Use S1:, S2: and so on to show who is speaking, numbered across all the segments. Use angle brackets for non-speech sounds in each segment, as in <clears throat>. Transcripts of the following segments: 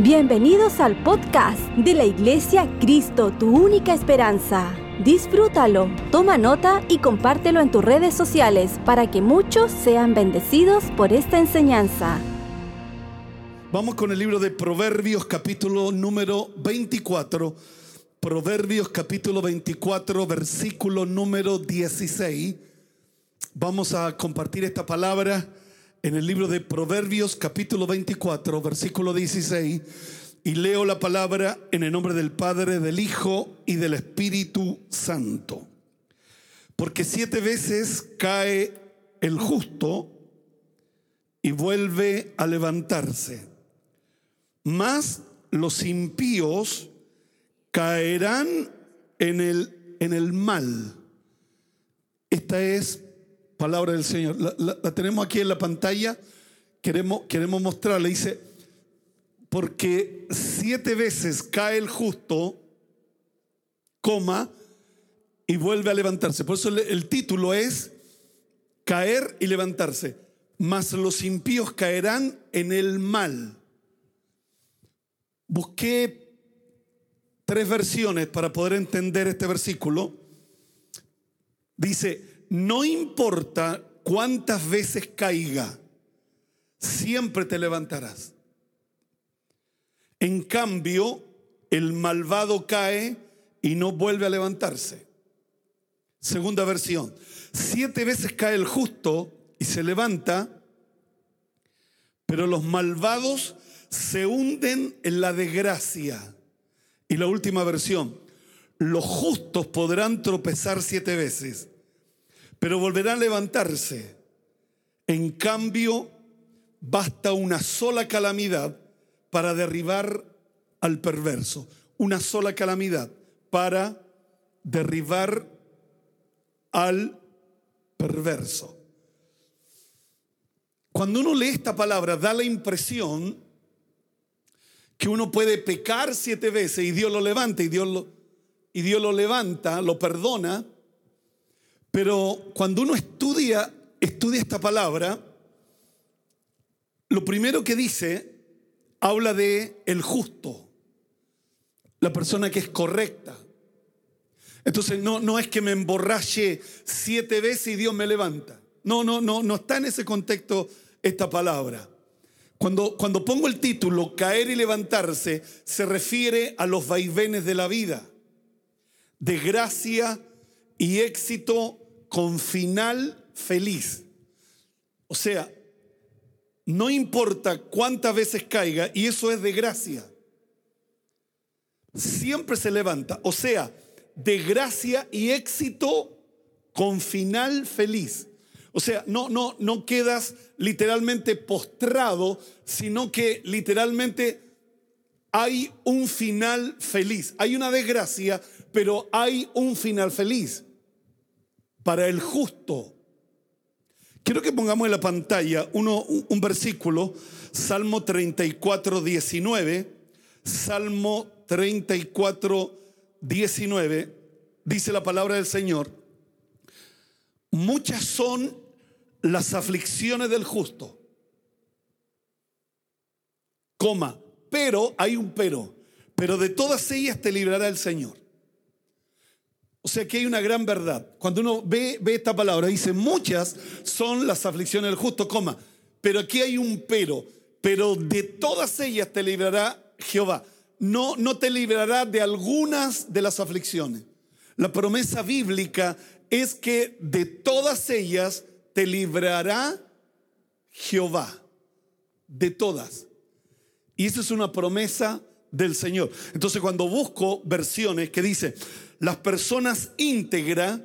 S1: Bienvenidos al podcast de la Iglesia Cristo, tu única esperanza. Disfrútalo, toma nota y compártelo en tus redes sociales para que muchos sean bendecidos por esta enseñanza.
S2: Vamos con el libro de Proverbios capítulo número 24. Proverbios capítulo 24, versículo número 16. Vamos a compartir esta palabra en el libro de Proverbios capítulo 24, versículo 16, y leo la palabra en el nombre del Padre, del Hijo y del Espíritu Santo. Porque siete veces cae el justo y vuelve a levantarse, mas los impíos caerán en el, en el mal. Esta es palabra del Señor. La, tenemos aquí en la pantalla. Queremos, queremos mostrarle. Dice, porque siete veces cae el justo, coma, y vuelve a levantarse. Por eso el, el título es caer y levantarse. Mas los impíos caerán en el mal. Busqué tres versiones para poder entender este versículo. Dice, no importa cuántas veces caiga, siempre te levantarás. En cambio, el malvado cae y no vuelve a levantarse. Segunda versión, siete veces cae el justo y se levanta, pero los malvados se hunden en la desgracia. Y la última versión, los justos podrán tropezar siete veces pero volverá a levantarse. En cambio, basta una sola calamidad para derribar al perverso. Una sola calamidad para derribar al perverso. Cuando uno lee esta palabra, da la impresión que uno puede pecar siete veces y Dios lo levanta y Dios lo, y Dios lo levanta, lo perdona pero cuando uno estudia, estudia esta palabra, lo primero que dice habla de el justo, la persona que es correcta. Entonces no, no es que me emborrache siete veces y Dios me levanta. No, no, no, no está en ese contexto esta palabra. Cuando, cuando pongo el título caer y levantarse, se refiere a los vaivenes de la vida, de gracia y éxito con final feliz. O sea, no importa cuántas veces caiga, y eso es de gracia, siempre se levanta. O sea, de gracia y éxito con final feliz. O sea, no, no, no quedas literalmente postrado, sino que literalmente hay un final feliz. Hay una desgracia, pero hay un final feliz para el justo. Quiero que pongamos en la pantalla uno, un, versículo, Salmo 34, 19. Salmo 34, 19. Dice la palabra del Señor. Muchas son las aflicciones del justo. Coma, pero hay un pero. Pero de todas ellas te librará el Señor. O sea que hay una gran verdad. Cuando uno ve, ve esta palabra, dice, muchas son las aflicciones del justo, coma. Pero aquí hay un pero. Pero de todas ellas te librará Jehová. No, no te librará de algunas de las aflicciones. La promesa bíblica es que de todas ellas te librará Jehová. De todas. Y esa es una promesa del Señor. Entonces cuando busco versiones que dice, las personas íntegras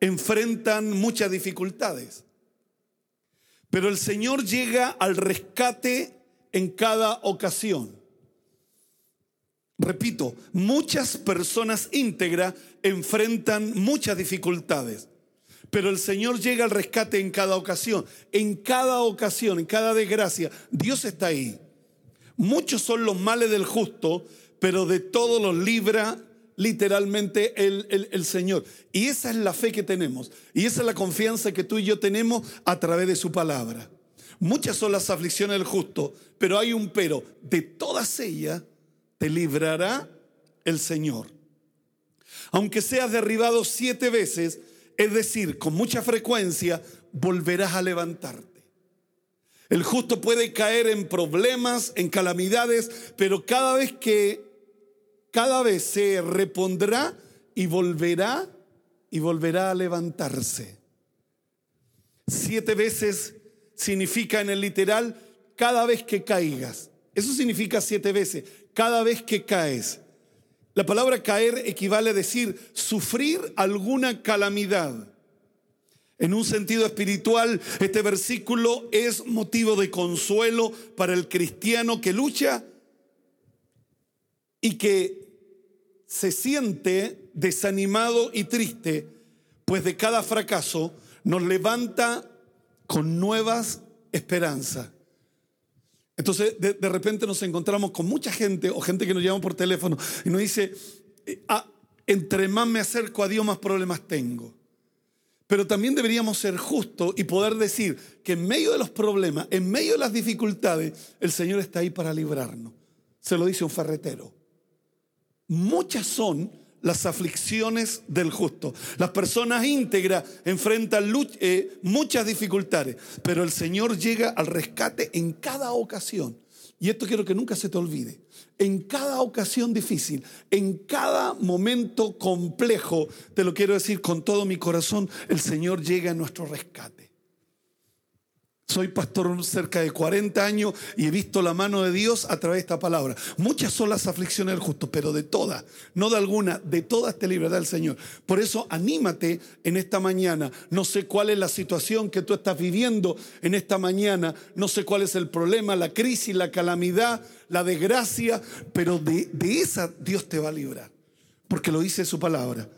S2: enfrentan muchas dificultades, pero el Señor llega al rescate en cada ocasión. Repito, muchas personas íntegras enfrentan muchas dificultades, pero el Señor llega al rescate en cada ocasión. En cada ocasión, en cada desgracia, Dios está ahí. Muchos son los males del justo, pero de todos los libra literalmente el, el, Señor. Y esa es la fe que tenemos. Y esa es la confianza que tú y yo tenemos a través de su palabra. Muchas son las aflicciones del justo, pero hay un pero. De todas ellas te librará el Señor. Aunque seas derribado siete veces, es decir, con mucha frecuencia, volverás a levantarte. El justo puede caer en problemas, en calamidades, pero cada vez que, cada vez se repondrá y volverá y volverá a levantarse. Siete veces significa en el literal cada vez que caigas. Eso significa siete veces, cada vez que caes. La palabra caer equivale a decir sufrir alguna calamidad. En un sentido espiritual, este versículo es motivo de consuelo para el cristiano que lucha y que se siente desanimado y triste, pues de cada fracaso nos levanta con nuevas esperanzas. Entonces, de, repente nos encontramos con mucha gente o gente que nos llama por teléfono y nos dice, ah, entre más me acerco a Dios, más problemas tengo. Pero también deberíamos ser justos y poder decir que en medio de los problemas, en medio de las dificultades, el Señor está ahí para librarnos. Se lo dice un ferretero. Muchas son las aflicciones del justo. Las personas íntegras enfrentan eh, muchas dificultades, pero el Señor llega al rescate en cada ocasión. Y esto quiero que nunca se te olvide. En cada ocasión difícil, en cada momento complejo, te lo quiero decir con todo mi corazón, el Señor llega a nuestro rescate. Soy pastor cerca de 40 años y he visto la mano de Dios a través de esta palabra. Muchas son las aflicciones del justo, pero de todas, no de alguna, de todas te librará el Señor. Por eso anímate en esta mañana. No sé cuál es la situación que tú estás viviendo en esta mañana. No sé cuál es el problema, la crisis, la calamidad, la desgracia, pero de, de esa Dios te va a librar. Porque lo dice su palabra.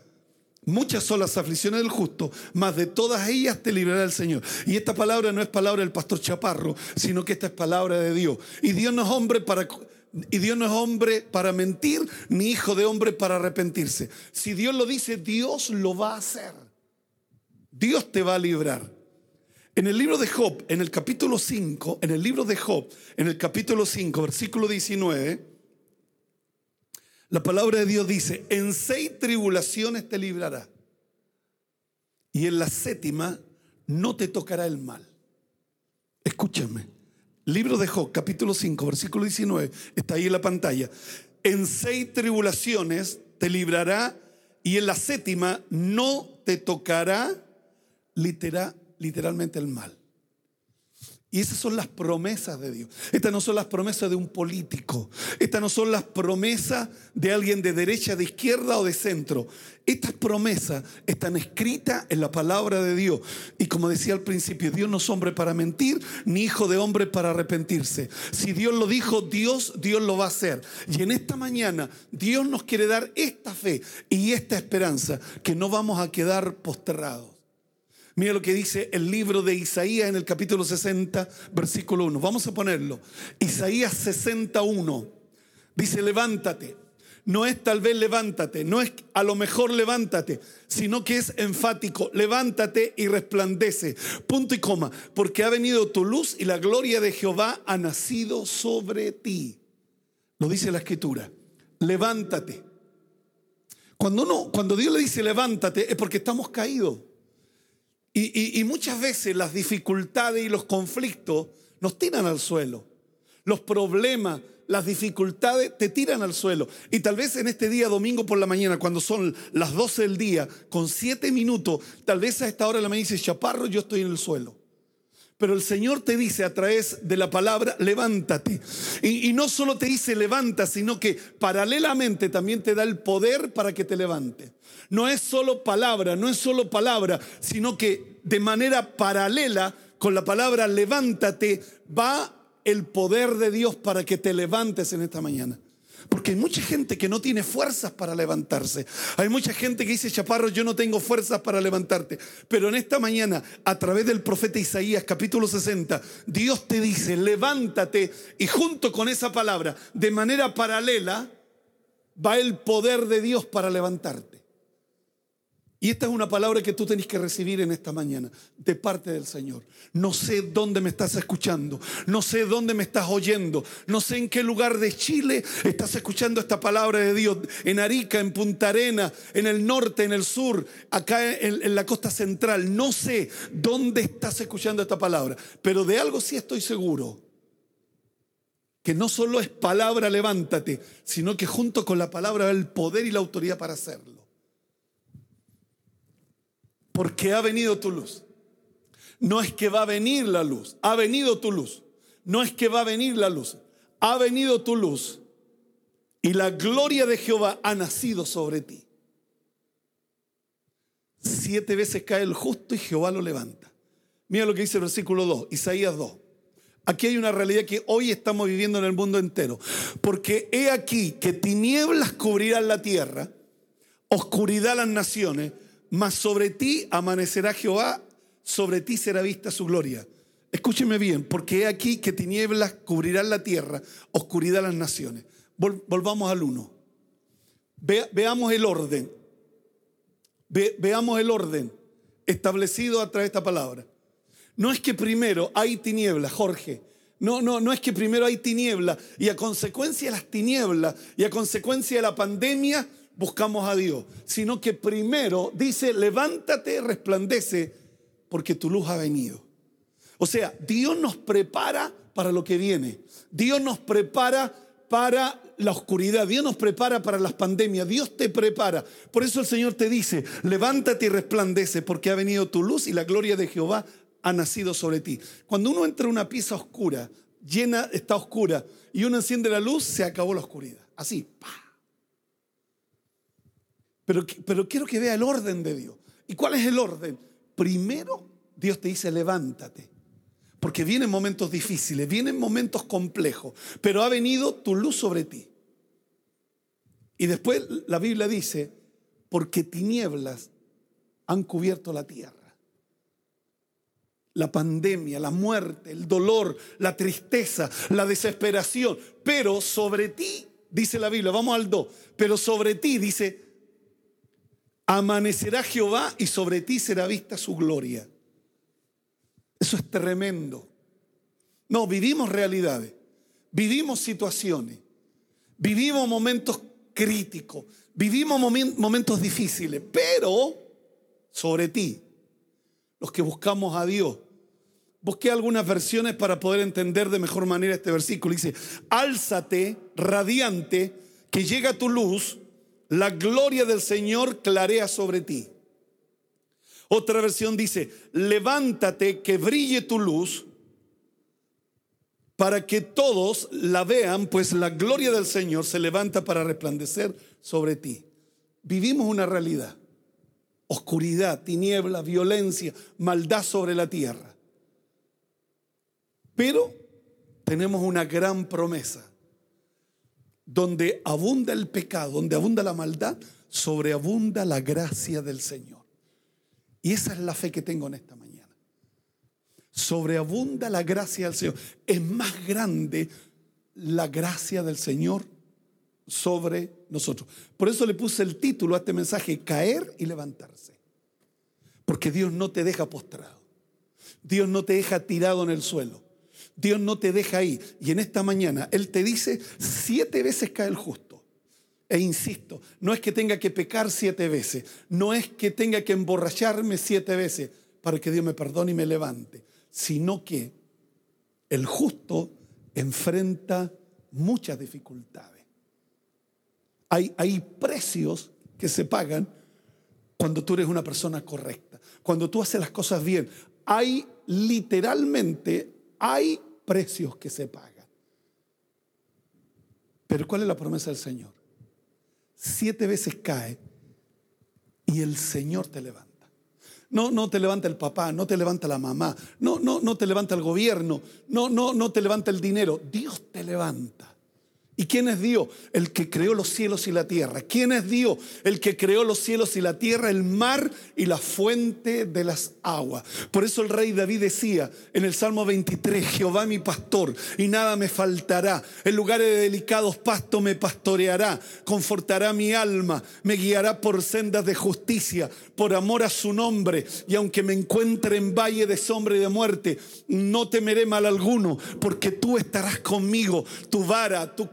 S2: Muchas son las aflicciones del justo, mas de todas ellas te librará el Señor. Y esta palabra no es palabra del pastor Chaparro, sino que esta es palabra de Dios. Y Dios no es hombre para y Dios no es hombre para mentir, ni hijo de hombre para arrepentirse. Si Dios lo dice, Dios lo va a hacer. Dios te va a librar. En el libro de Job, en el capítulo 5, en el libro de Job, en el capítulo 5, versículo 19, la palabra de Dios dice, en seis tribulaciones te librará. Y en la séptima no te tocará el mal. Escúchame. Libro de Job, capítulo 5, versículo 19, está ahí en la pantalla. En seis tribulaciones te librará y en la séptima no te tocará literal, literalmente el mal. Y esas son las promesas de Dios. Estas no son las promesas de un político. Estas no son las promesas de alguien de derecha, de izquierda o de centro. Estas promesas están escritas en la palabra de Dios. Y como decía al principio, Dios no es hombre para mentir, ni hijo de hombre para arrepentirse. Si Dios lo dijo, Dios, Dios lo va a hacer. Y en esta mañana, Dios nos quiere dar esta fe y esta esperanza, que no vamos a quedar posterrados. Mira lo que dice el libro de Isaías en el capítulo 60, versículo 1. Vamos a ponerlo. Isaías 61. Dice, levántate. No es tal vez levántate, no es a lo mejor levántate, sino que es enfático, levántate y resplandece. Punto y coma, porque ha venido tu luz y la gloria de Jehová ha nacido sobre ti. Lo dice la escritura. Levántate. Cuando, uno, cuando Dios le dice levántate es porque estamos caídos. Y, muchas veces las dificultades y los conflictos nos tiran al suelo. Los problemas, las dificultades te tiran al suelo. Y tal vez en este día, domingo por la mañana, cuando son las 12 del día, con 7 minutos, tal vez a esta hora la me dice, Chaparro, yo estoy en el suelo. Pero el Señor te dice a través de la palabra, levántate. Y, no solo te dice levanta, sino que paralelamente también te da el poder para que te levante no es solo palabra, no es solo palabra, sino que de manera paralela con la palabra levántate va el poder de Dios para que te levantes en esta mañana. Porque hay mucha gente que no tiene fuerzas para levantarse. Hay mucha gente que dice, Chaparro, yo no tengo fuerzas para levantarte. Pero en esta mañana, a través del profeta Isaías, capítulo 60, Dios te dice, levántate. Y junto con esa palabra, de manera paralela, va el poder de Dios para levantarte. Y esta es una palabra que tú tenés que recibir en esta mañana, de parte del Señor. No sé dónde me estás escuchando, no sé dónde me estás oyendo, no sé en qué lugar de Chile estás escuchando esta palabra de Dios. En Arica, en Punta Arena, en el norte, en el sur, acá en, en la costa central. No sé dónde estás escuchando esta palabra, pero de algo sí estoy seguro. Que no solo es palabra levántate, sino que junto con la palabra el poder y la autoridad para hacerlo porque ha venido tu luz. No es que va a venir la luz, ha venido tu luz. No es que va a venir la luz, ha venido tu luz. Y la gloria de Jehová ha nacido sobre ti. Siete veces cae el justo y Jehová lo levanta. Mira lo que dice el versículo 2, Isaías 2. Aquí hay una realidad que hoy estamos viviendo en el mundo entero. Porque he aquí que tinieblas cubrirán la tierra, oscuridad las naciones, mas sobre ti amanecerá Jehová, sobre ti será vista su gloria. Escúcheme bien, porque he aquí que tinieblas cubrirán la tierra, oscuridad las naciones. volvamos al uno. veamos el orden. veamos el orden establecido a través de esta palabra. No es que primero hay tinieblas, Jorge. No, no, no es que primero hay tinieblas y a consecuencia de las tinieblas y a consecuencia de la pandemia buscamos a Dios, sino que primero dice, levántate, resplandece, porque tu luz ha venido. O sea, Dios nos prepara para lo que viene. Dios nos prepara para la oscuridad, Dios nos prepara para las pandemias, Dios te prepara. Por eso el Señor te dice, levántate y resplandece, porque ha venido tu luz y la gloria de Jehová ha nacido sobre ti. Cuando uno entra en una pieza oscura, llena, está oscura, y uno enciende la luz, se acabó la oscuridad. Así, ¡pah! Pero, quiero que vea el orden de Dios. ¿Y cuál es el orden? Primero, Dios te dice, levántate. Porque vienen momentos difíciles, vienen momentos complejos, pero ha venido tu luz sobre ti. Y después la Biblia dice, porque tinieblas han cubierto la tierra. La pandemia, la muerte, el dolor, la tristeza, la desesperación. Pero sobre ti, dice la Biblia, vamos al 2, pero sobre ti, dice, Amanecerá Jehová y sobre ti será vista su gloria. Eso es tremendo. No, vivimos realidades, vivimos situaciones, vivimos momentos críticos, vivimos momentos difíciles, pero sobre ti, los que buscamos a Dios. Busqué algunas versiones para poder entender de mejor manera este versículo. Dice, álzate, radiante, que llega tu luz la gloria del Señor clarea sobre ti. Otra versión dice, levántate, que brille tu luz, para que todos la vean, pues la gloria del Señor se levanta para resplandecer sobre ti. Vivimos una realidad, oscuridad, tiniebla, violencia, maldad sobre la tierra. Pero tenemos una gran promesa donde abunda el pecado, donde abunda la maldad, sobreabunda la gracia del Señor. Y esa es la fe que tengo en esta mañana. Sobreabunda la gracia del Señor. Es más grande la gracia del Señor sobre nosotros. Por eso le puse el título a este mensaje, caer y levantarse. Porque Dios no te deja postrado. Dios no te deja tirado en el suelo. Dios no te deja ahí. Y en esta mañana Él te dice, siete veces cae el justo. E insisto, no es que tenga que pecar siete veces, no es que tenga que emborracharme siete veces para que Dios me perdone y me levante, sino que el justo enfrenta muchas dificultades. Hay, hay precios que se pagan cuando tú eres una persona correcta, cuando tú haces las cosas bien. Hay literalmente hay precios que se pagan. Pero ¿cuál es la promesa del Señor? Siete veces cae y el Señor te levanta. No, no te levanta el papá, no te levanta la mamá, no, no, no te levanta el gobierno, no, no, no te levanta el dinero. Dios te levanta. ¿Y quién es Dios? El que creó los cielos y la tierra. ¿Quién es Dios? El que creó los cielos y la tierra, el mar y la fuente de las aguas. Por eso el rey David decía en el Salmo 23, Jehová mi pastor y nada me faltará. En lugares de delicados pastos me pastoreará, confortará mi alma, me guiará por sendas de justicia, por amor a su nombre. Y aunque me encuentre en valle de sombra y de muerte, no temeré mal alguno, porque tú estarás conmigo, tu vara, tu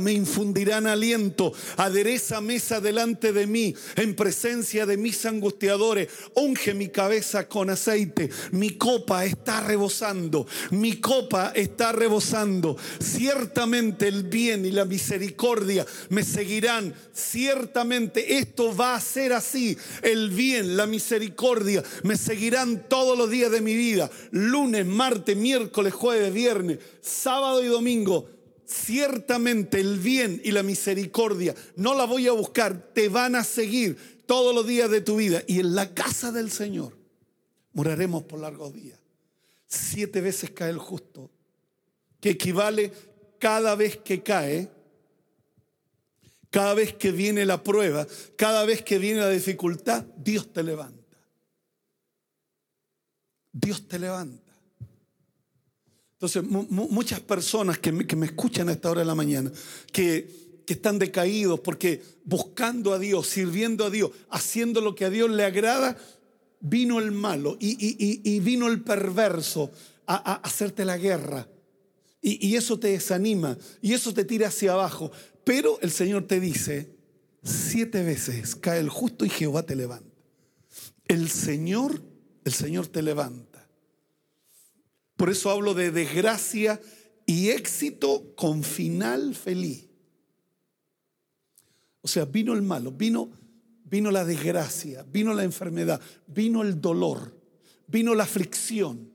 S2: me infundirán aliento, adereza mesa delante de mí, en presencia de mis angustiadores, unge mi cabeza con aceite, mi copa está rebosando, mi copa está rebosando, ciertamente el bien y la misericordia me seguirán, ciertamente esto va a ser así, el bien, la misericordia me seguirán todos los días de mi vida, lunes, martes, miércoles, jueves, viernes, sábado y domingo ciertamente el bien y la misericordia no la voy a buscar, te van a seguir todos los días de tu vida. Y en la casa del Señor moraremos por largos días. Siete veces cae el justo, que equivale cada vez que cae, cada vez que viene la prueba, cada vez que viene la dificultad, Dios te levanta. Dios te levanta. Entonces, muchas personas que me, escuchan a esta hora de la mañana, que, están decaídos porque buscando a Dios, sirviendo a Dios, haciendo lo que a Dios le agrada, vino el malo y, vino el perverso a, hacerte la guerra. Y, y eso te desanima y eso te tira hacia abajo. Pero el Señor te dice, siete veces cae el justo y Jehová te levanta. El Señor, el Señor te levanta. Por eso hablo de desgracia y éxito con final feliz. O sea, vino el malo, vino, vino la desgracia, vino la enfermedad, vino el dolor, vino la aflicción,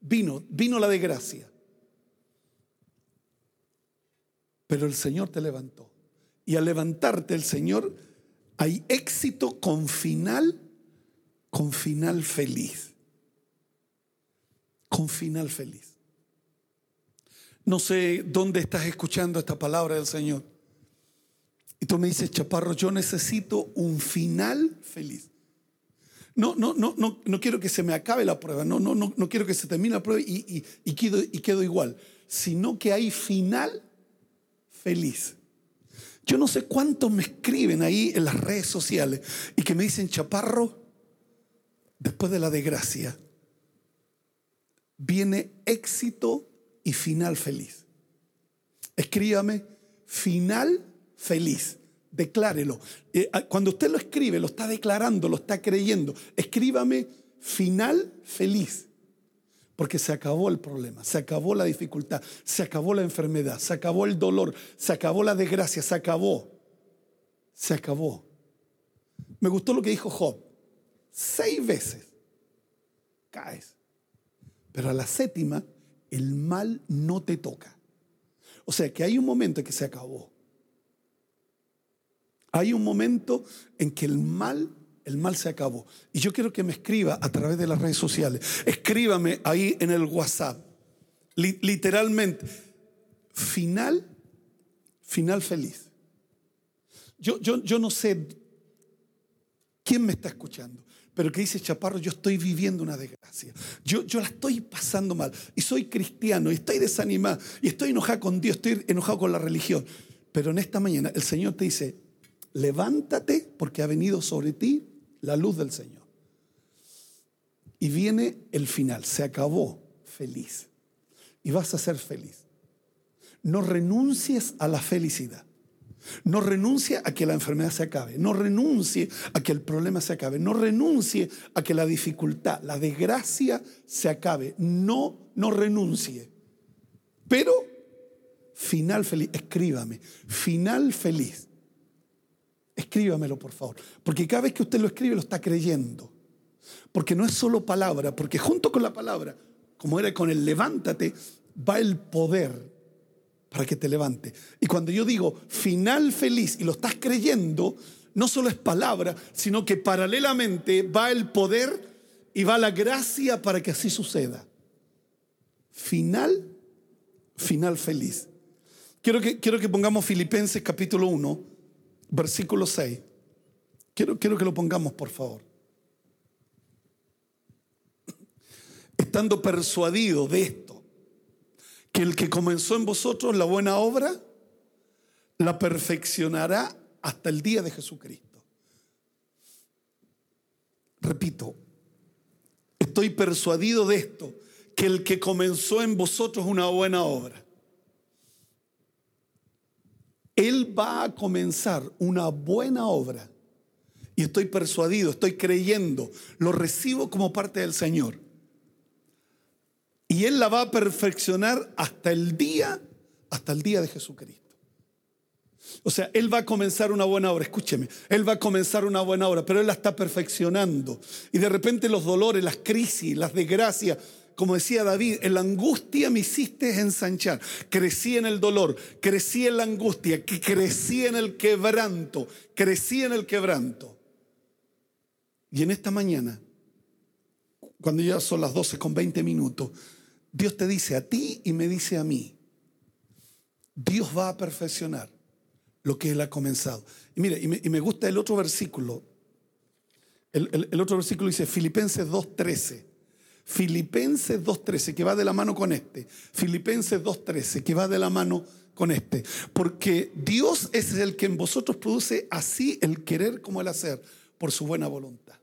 S2: vino, vino la desgracia. Pero el Señor te levantó. Y al levantarte el Señor hay éxito con final, con final feliz con final feliz. No sé dónde estás escuchando esta palabra del Señor. Y tú me dices, Chaparro, yo necesito un final feliz. No, no, no, no, no quiero que se me acabe la prueba, no, no, no, no quiero que se termine la prueba y, y, quedo, y quedo igual, sino que hay final feliz. Yo no sé cuántos me escriben ahí en las redes sociales y que me dicen, Chaparro, después de la desgracia, viene éxito y final feliz. Escríbame, final feliz. Declárelo. Eh, ah, cuando usted lo escribe, lo está declarando, lo está creyendo. Escríbame, final feliz. Porque se acabó el problema, se acabó la dificultad, se acabó la enfermedad, se acabó el dolor, se acabó la desgracia, se acabó. Se acabó. Me gustó lo que dijo Job. Seis veces caes pero a la séptima, el mal no te toca. O sea que hay un momento en que se acabó. Hay un momento en que el mal, el mal se acabó. Y yo quiero que me escriba a través de las redes sociales. Escríbame ahí en el WhatsApp. literalmente. Final, final feliz. Yo, yo, yo no sé quién me está escuchando pero que dice Chaparro, yo estoy viviendo una desgracia. Yo, yo la estoy pasando mal. Y soy cristiano, y estoy desanimado, y estoy enojado con Dios, estoy enojado con la religión. Pero en esta mañana el Señor te dice, levántate porque ha venido sobre ti la luz del Señor. Y viene el final, se acabó feliz. Y vas a ser feliz. No renuncies a la felicidad. No renuncie a que la enfermedad se acabe. No renuncie a que el problema se acabe. No renuncie a que la dificultad, la desgracia se acabe. No, no renuncie. Pero, final feliz. Escríbame. Final feliz. Escríbamelo, por favor. Porque cada vez que usted lo escribe, lo está creyendo. Porque no es solo palabra. Porque junto con la palabra, como era con el levántate, va el poder para que te levante. Y cuando yo digo final feliz y lo estás creyendo, no solo es palabra, sino que paralelamente va el poder y va la gracia para que así suceda. Final, final feliz. Quiero que, quiero que pongamos Filipenses capítulo 1, versículo 6. Quiero, quiero que lo pongamos, por favor. Estando persuadido de esto, que el que comenzó en vosotros la buena obra, la perfeccionará hasta el día de Jesucristo. Repito, estoy persuadido de esto, que el que comenzó en vosotros una buena obra, Él va a comenzar una buena obra. Y estoy persuadido, estoy creyendo, lo recibo como parte del Señor. Y Él la va a perfeccionar hasta el día, hasta el día de Jesucristo. O sea, Él va a comenzar una buena obra, escúcheme, Él va a comenzar una buena obra, pero Él la está perfeccionando. Y de repente los dolores, las crisis, las desgracias, como decía David, en la angustia me hiciste ensanchar. Crecí en el dolor, crecí en la angustia, crecí en el quebranto, crecí en el quebranto. Y en esta mañana, cuando ya son las 12 con 20 minutos, Dios te dice a ti y me dice a mí, Dios va a perfeccionar lo que Él ha comenzado. Y mire, y me, gusta el otro versículo. El, otro versículo dice Filipenses 2.13. Filipenses 2.13, que va de la mano con este. Filipenses 2.13, que va de la mano con este. Porque Dios es el que en vosotros produce así el querer como el hacer, por su buena voluntad.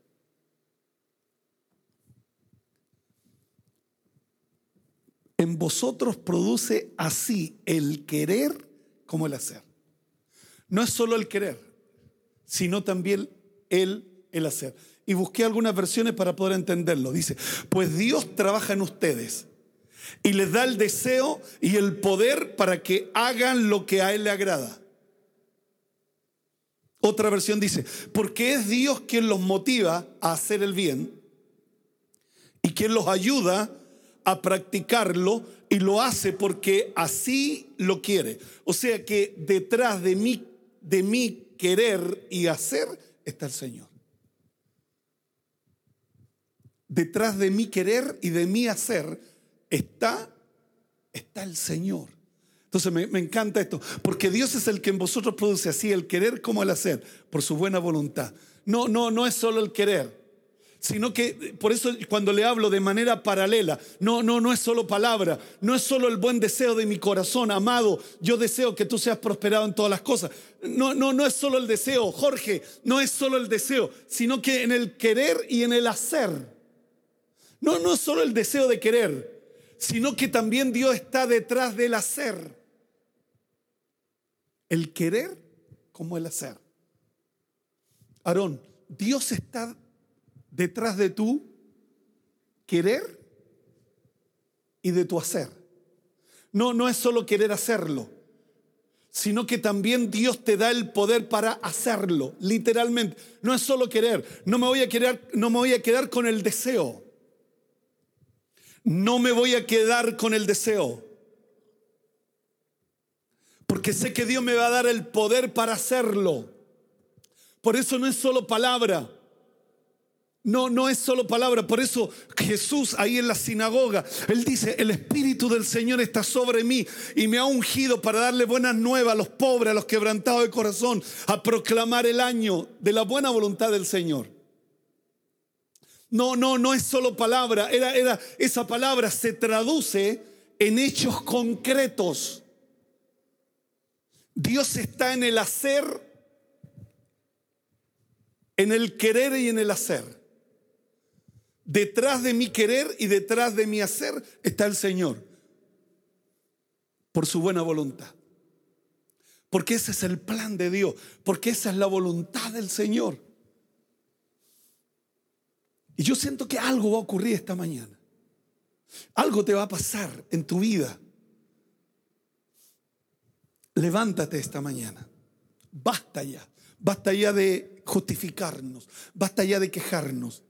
S2: En vosotros produce así el querer como el hacer. No es solo el querer, sino también el, el hacer. Y busqué algunas versiones para poder entenderlo. Dice, pues Dios trabaja en ustedes y les da el deseo y el poder para que hagan lo que a Él le agrada. Otra versión dice, porque es Dios quien los motiva a hacer el bien y quien los ayuda a practicarlo y lo hace porque así lo quiere. O sea que detrás de mí de mi querer y hacer está el Señor. Detrás de mi querer y de mi hacer está, está el Señor. Entonces me, me, encanta esto, porque Dios es el que en vosotros produce así el querer como el hacer, por su buena voluntad. No, no, no es solo el querer sino que por eso cuando le hablo de manera paralela, no, no, no es solo palabra, no es solo el buen deseo de mi corazón, amado, yo deseo que tú seas prosperado en todas las cosas. No, no, no es solo el deseo, Jorge, no es solo el deseo, sino que en el querer y en el hacer. No, no es solo el deseo de querer, sino que también Dios está detrás del hacer. El querer como el hacer. Aarón, Dios está detrás de tu querer y de tu hacer. No, no es solo querer hacerlo, sino que también Dios te da el poder para hacerlo, literalmente. No es solo querer, no me voy a quedar, no me voy a quedar con el deseo. No me voy a quedar con el deseo. Porque sé que Dios me va a dar el poder para hacerlo. Por eso no es solo palabra. No, no es solo palabra. Por eso Jesús ahí en la sinagoga, él dice, el Espíritu del Señor está sobre mí y me ha ungido para darle buenas nuevas a los pobres, a los quebrantados de corazón, a proclamar el año de la buena voluntad del Señor. No, no, no es solo palabra. Era, era, esa palabra se traduce en hechos concretos. Dios está en el hacer, en el querer y en el hacer. Detrás de mi querer y detrás de mi hacer está el Señor. Por su buena voluntad. Porque ese es el plan de Dios. Porque esa es la voluntad del Señor. Y yo siento que algo va a ocurrir esta mañana. Algo te va a pasar en tu vida. Levántate esta mañana. Basta ya. Basta ya de justificarnos. Basta ya de quejarnos.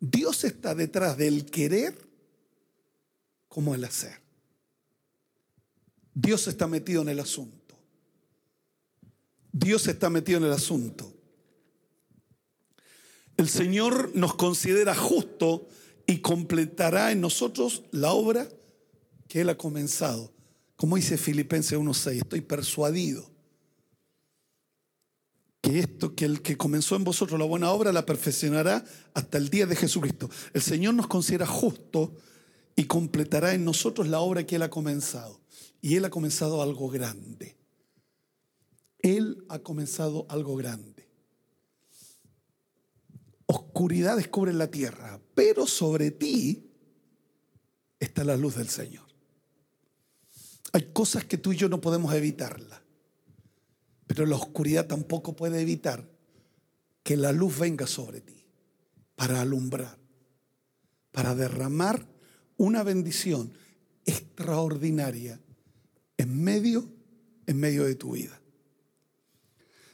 S2: Dios está detrás del querer como el hacer. Dios está metido en el asunto. Dios está metido en el asunto. El Señor nos considera justo y completará en nosotros la obra que Él ha comenzado. Como dice Filipenses 1.6, estoy persuadido que esto, que el que comenzó en vosotros la buena obra, la perfeccionará hasta el día de Jesucristo. El Señor nos considera justo y completará en nosotros la obra que Él ha comenzado. Y Él ha comenzado algo grande. Él ha comenzado algo grande. Oscuridad descubre la tierra, pero sobre ti está la luz del Señor. Hay cosas que tú y yo no podemos evitarlas. Pero la oscuridad tampoco puede evitar que la luz venga sobre ti para alumbrar, para derramar una bendición extraordinaria en medio, en medio de tu vida.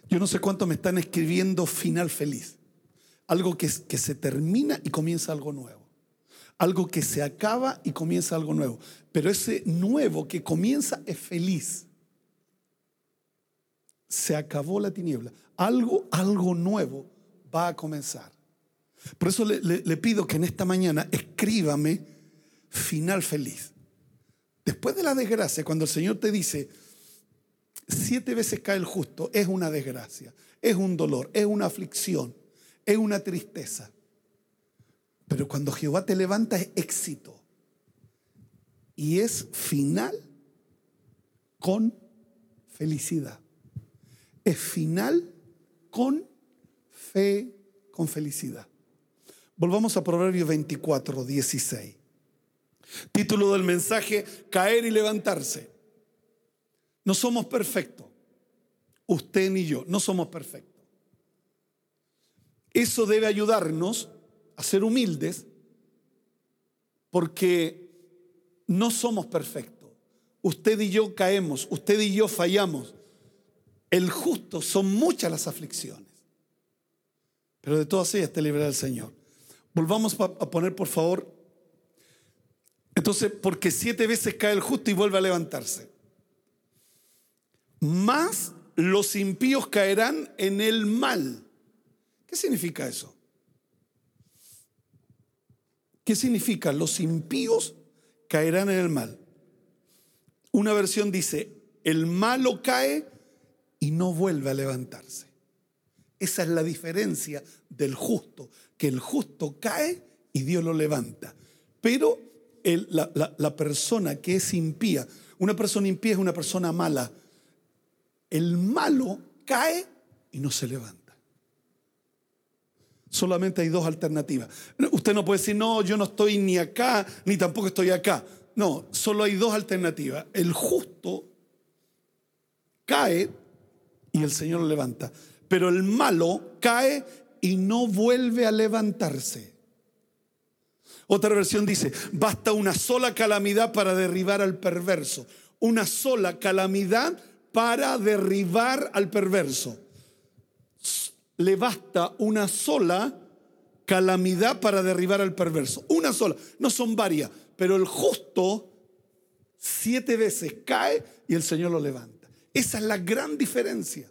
S2: Yo no sé cuánto me están escribiendo final feliz. Algo que, que se termina y comienza algo nuevo. Algo que se acaba y comienza algo nuevo. Pero ese nuevo que comienza es feliz se acabó la tiniebla. Algo, algo nuevo va a comenzar. Por eso le, pido que en esta mañana escríbame final feliz. Después de la desgracia, cuando el Señor te dice, siete veces cae el justo, es una desgracia, es un dolor, es una aflicción, es una tristeza. Pero cuando Jehová te levanta es éxito. Y es final con felicidad es final con fe, con felicidad. Volvamos a Proverbios 24, 16. Título del mensaje, caer y levantarse. No somos perfectos. Usted ni yo, no somos perfectos. Eso debe ayudarnos a ser humildes porque no somos perfectos. Usted y yo caemos, usted y yo fallamos el justo son muchas las aflicciones, pero de todas ellas te librará el Señor. Volvamos a poner, por favor, entonces, porque siete veces cae el justo y vuelve a levantarse. Más los impíos caerán en el mal. ¿Qué significa eso? ¿Qué significa? Los impíos caerán en el mal. Una versión dice, el malo cae y no vuelve a levantarse. Esa es la diferencia del justo, que el justo cae y Dios lo levanta. Pero la, la persona que es impía, una persona impía es una persona mala. El malo cae y no se levanta. Solamente hay dos alternativas. Usted no puede decir, no, yo no estoy ni acá, ni tampoco estoy acá. No, solo hay dos alternativas. El justo cae y el Señor lo levanta. Pero el malo cae y no vuelve a levantarse. Otra versión dice, basta una sola calamidad para derribar al perverso. Una sola calamidad para derribar al perverso. Le basta una sola calamidad para derribar al perverso. Una sola, no son varias, pero el justo siete veces cae y el Señor lo levanta. Esa es la gran diferencia.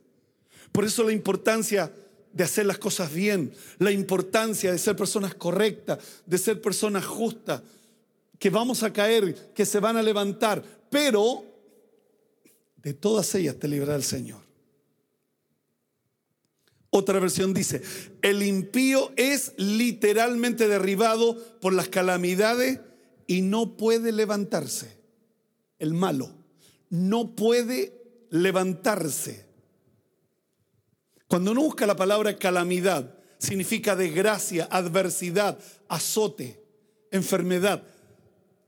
S2: Por eso la importancia de hacer las cosas bien, la importancia de ser personas correctas, de ser personas justas, que vamos a caer, que se van a levantar, pero de todas ellas te librará el Señor. Otra versión dice, el impío es literalmente derribado por las calamidades y no puede levantarse. El malo no puede levantarse. Cuando uno busca la palabra calamidad, significa desgracia, adversidad, azote, enfermedad.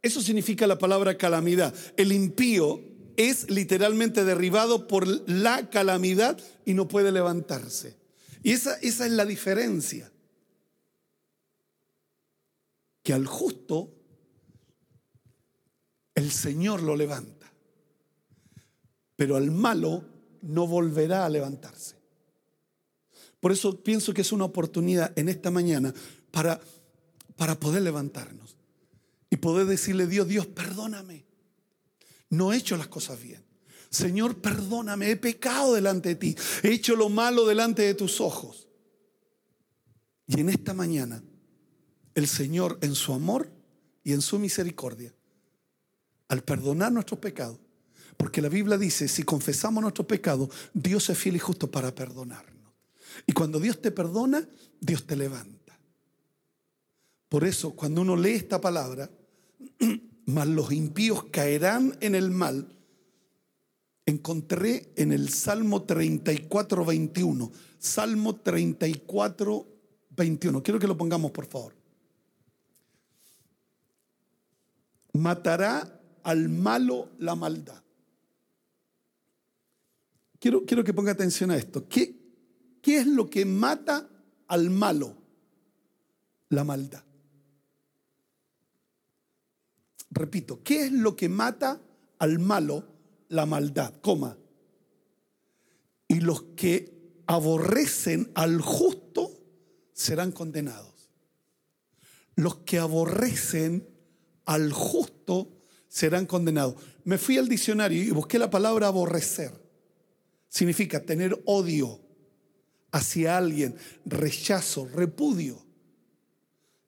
S2: Eso significa la palabra calamidad. El impío es literalmente derribado por la calamidad y no puede levantarse. Y esa, esa es la diferencia. Que al justo el Señor lo levanta pero al malo no volverá a levantarse. Por eso pienso que es una oportunidad en esta mañana para, para poder levantarnos y poder decirle, Dios, Dios, perdóname. No he hecho las cosas bien. Señor, perdóname, he pecado delante de ti, he hecho lo malo delante de tus ojos. Y en esta mañana, el Señor en su amor y en su misericordia, al perdonar nuestros pecados, Porque la Biblia dice, si confesamos nuestros pecados, Dios es fiel y justo para perdonarnos. Y cuando Dios te perdona, Dios te levanta. Por eso, cuando uno lee esta palabra, <clears throat> mas los impíos caerán en el mal, encontré en el Salmo 34, 21. Salmo 34, 21. Quiero que lo pongamos, por favor. Matará al malo la maldad. Quiero, quiero que ponga atención a esto. ¿Qué, ¿Qué es lo que mata al malo? La maldad. Repito, ¿qué es lo que mata al malo? La maldad, coma. Y los que aborrecen al justo serán condenados. Los que aborrecen al justo serán condenados. Me fui al diccionario y busqué la palabra aborrecer. Significa tener odio hacia alguien, rechazo, repudio.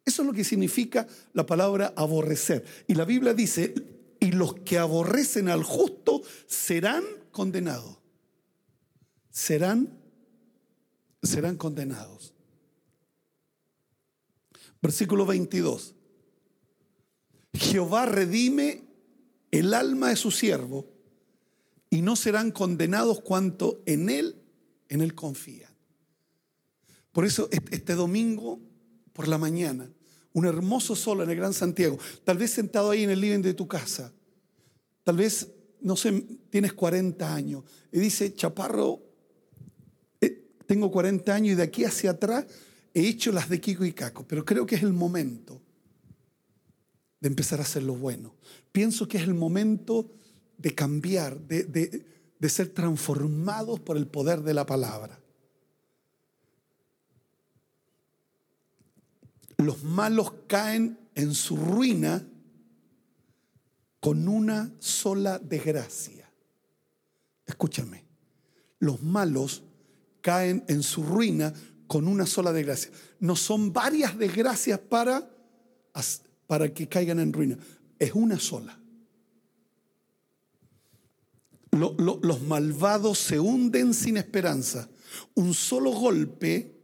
S2: Eso es lo que significa la palabra aborrecer. Y la Biblia dice, y los que aborrecen al justo serán condenados. Serán, serán condenados. Versículo 22. Jehová redime el alma de su siervo y no serán condenados cuanto en él, en él confían. Por eso este domingo por la mañana un hermoso sol en el Gran Santiago, tal vez sentado ahí en el living de tu casa, tal vez, no sé, tienes 40 años y dice, Chaparro, eh, tengo 40 años y de aquí hacia atrás he hecho las de Kiko y Caco, pero creo que es el momento de empezar a hacer lo bueno. Pienso que es el momento de cambiar, de, de ser transformados por el poder de la palabra. los malos caen en su ruina con una sola desgracia. Escúchame, los malos caen en su ruina con una sola desgracia. No son varias desgracias para, para que caigan en ruina, es una sola. Los malvados se hunden sin esperanza. Un solo golpe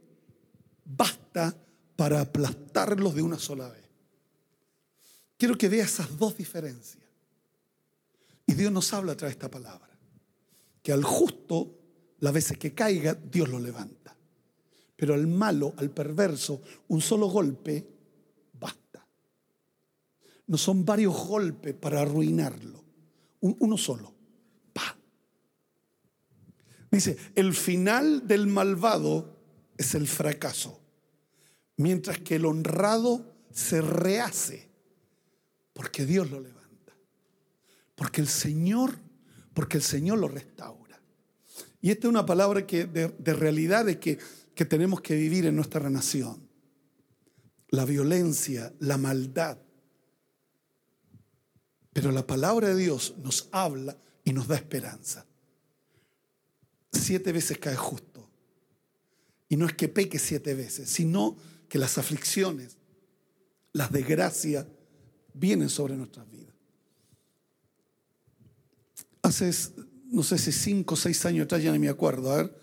S2: basta para aplastarlos de una sola vez. Quiero que vea esas dos diferencias. Y Dios nos habla a través de esta palabra. Que al justo, las veces que caiga, Dios lo levanta. Pero al malo, al perverso, un solo golpe basta. No son varios golpes para arruinarlo. uno solo. Dice, el final del malvado es el fracaso mientras que el honrado se rehace, porque Dios lo levanta, porque el Señor, porque el Señor lo restaura. Y esta es una palabra que, de, realidad de que, que tenemos que vivir en nuestra nación. La violencia, la maldad. Pero la palabra de Dios nos habla y nos da esperanza. Siete veces cae justo. Y no es que peque siete veces, sino que las aflicciones, las desgracias vienen sobre nuestras vidas. Hace, no sé si cinco o seis años atrás, ya no me acuerdo, a ver,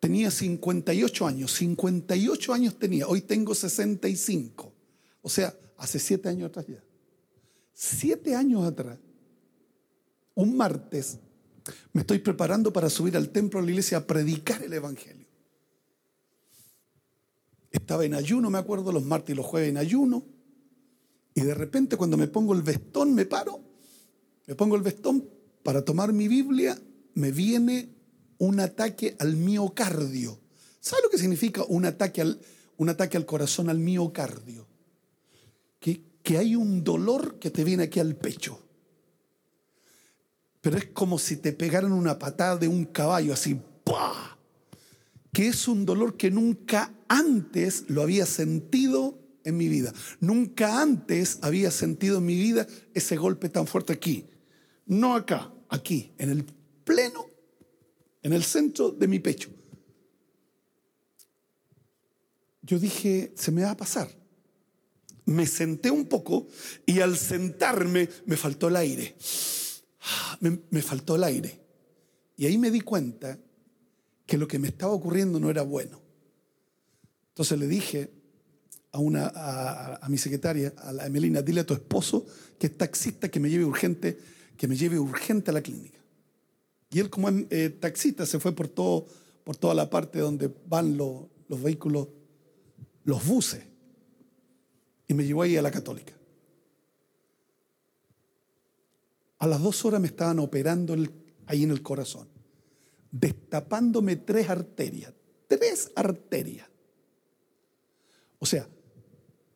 S2: tenía 58 años, 58 años tenía, hoy tengo 65, o sea, hace siete años atrás ya. Siete años atrás, un martes, me estoy preparando para subir al templo de la iglesia a predicar el Evangelio. Estaba en ayuno, me acuerdo, los martes y los jueves en ayuno. Y de repente cuando me pongo el vestón, me paro, me pongo el vestón para tomar mi Biblia, me viene un ataque al miocardio. ¿Sabe lo que significa un ataque al, un ataque al corazón, al miocardio? Que, que hay un dolor que te viene aquí al pecho. Pero es como si te pegaran una patada de un caballo, así, ¡pah! que es un dolor que nunca antes lo había sentido en mi vida. Nunca antes había sentido en mi vida ese golpe tan fuerte aquí. No acá, aquí, en el pleno, en el centro de mi pecho. Yo dije, se me va a pasar. Me senté un poco y al sentarme me faltó el aire. Me, me faltó el aire. Y ahí me di cuenta que lo que me estaba ocurriendo no era bueno. Entonces le dije a, una, a, mi secretaria, a la Emelina, dile a tu esposo que es taxista que me lleve urgente, que me lleve urgente a la clínica. Y él como es eh, taxista se fue por, todo, por toda la parte donde van los vehículos, los buses, y me llevó ahí a la católica. A las dos horas me estaban operando ahí en el corazón, destapándome tres arterias, tres arterias. O sea,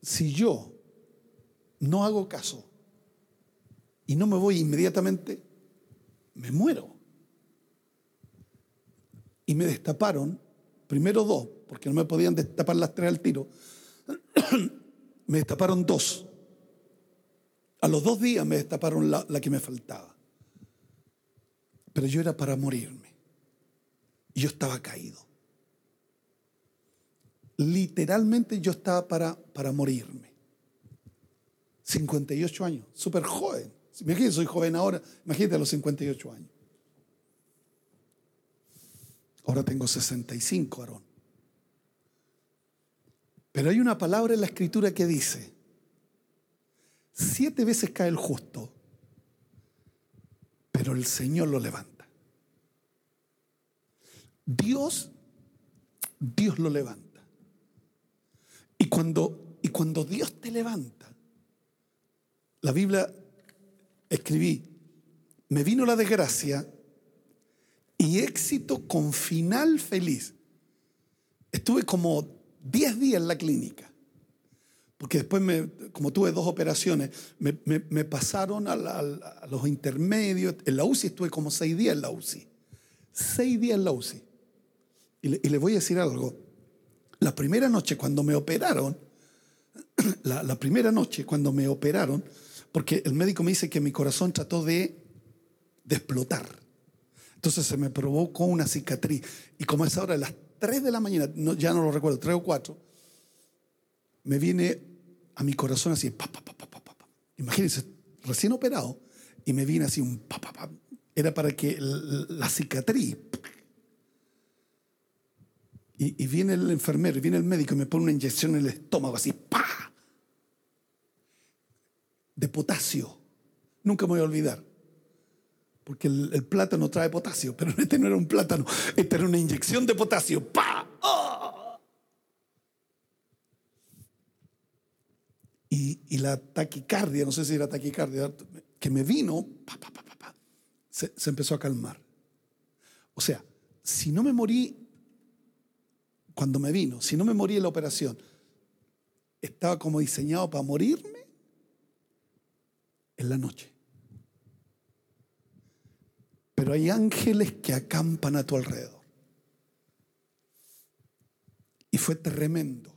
S2: si yo no hago caso y no me voy inmediatamente, me muero. Y me destaparon, primero dos, porque no me podían destapar las tres al tiro, <clears throat> me destaparon dos. A los dos días me destaparon la, que me faltaba. Pero yo era para morirme. Y yo estaba caído literalmente yo estaba para, para morirme. 58 años, súper joven. Imagínate, soy joven ahora, imagínate a los 58 años. Ahora tengo 65, Aarón. Pero hay una palabra en la escritura que dice, siete veces cae el justo, pero el Señor lo levanta. Dios, Dios lo levanta. Y cuando, y cuando Dios te levanta, la Biblia escribí, me vino la desgracia y éxito con final feliz. Estuve como 10 días en la clínica, porque después, me, como tuve dos operaciones, me, pasaron a, los intermedios. En la UCI estuve como 6 días en la UCI. 6 días en la UCI. Y le, y le voy a decir algo. La primera noche cuando me operaron, <clears throat> la, primera noche cuando me operaron, porque el médico me dice que mi corazón trató de, de explotar. Entonces se me provocó una cicatriz. Y como es ahora a las 3 de la mañana, ya no lo recuerdo, 3 o 4, me viene a mi corazón así, pa, pa, pa, pa, pa. Imagínense, recién operado, y me viene así un pa, pa, pa. Era para que la cicatriz y, viene el enfermero, y viene el médico y me pone una inyección en el estómago, así, ¡pa! De potasio. Nunca me voy a olvidar. Porque el, plátano trae potasio, pero <laughs> este no era un plátano, esta era una inyección de potasio. ¡Pa! ¡Oh! Y, la taquicardia, no sé si era taquicardia, que me vino, se, se empezó a calmar. O sea, si no me morí cuando me vino, si no me morí en la operación, estaba como diseñado para morirme en la noche. Pero hay ángeles que acampan a tu alrededor. Y fue tremendo.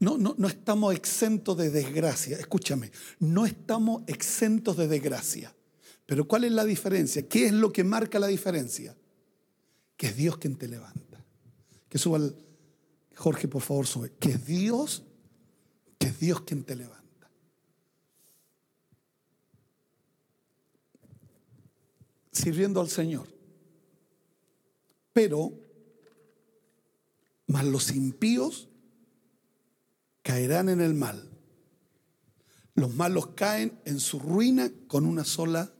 S2: No, no, no estamos exentos de desgracia. Escúchame, no estamos exentos de desgracia. Pero ¿cuál es la diferencia? ¿Qué es lo que marca la diferencia? Que es Dios quien te levanta. Que suba el, Jorge, por favor, sube. Que es Dios, que es Dios quien te levanta. Sirviendo al Señor. Pero, más los impíos caerán en el mal. Los malos caen en su ruina con una sola,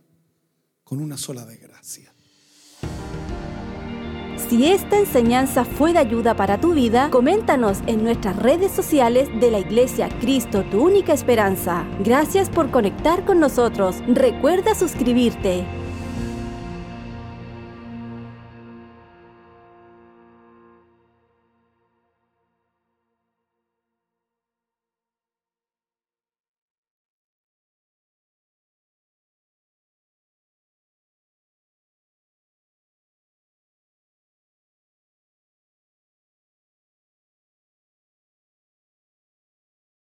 S2: con una sola desgracia.
S1: Si esta enseñanza fue de ayuda para tu vida, coméntanos en nuestras redes sociales de la Iglesia Cristo, tu única esperanza. Gracias por conectar con nosotros. Recuerda suscribirte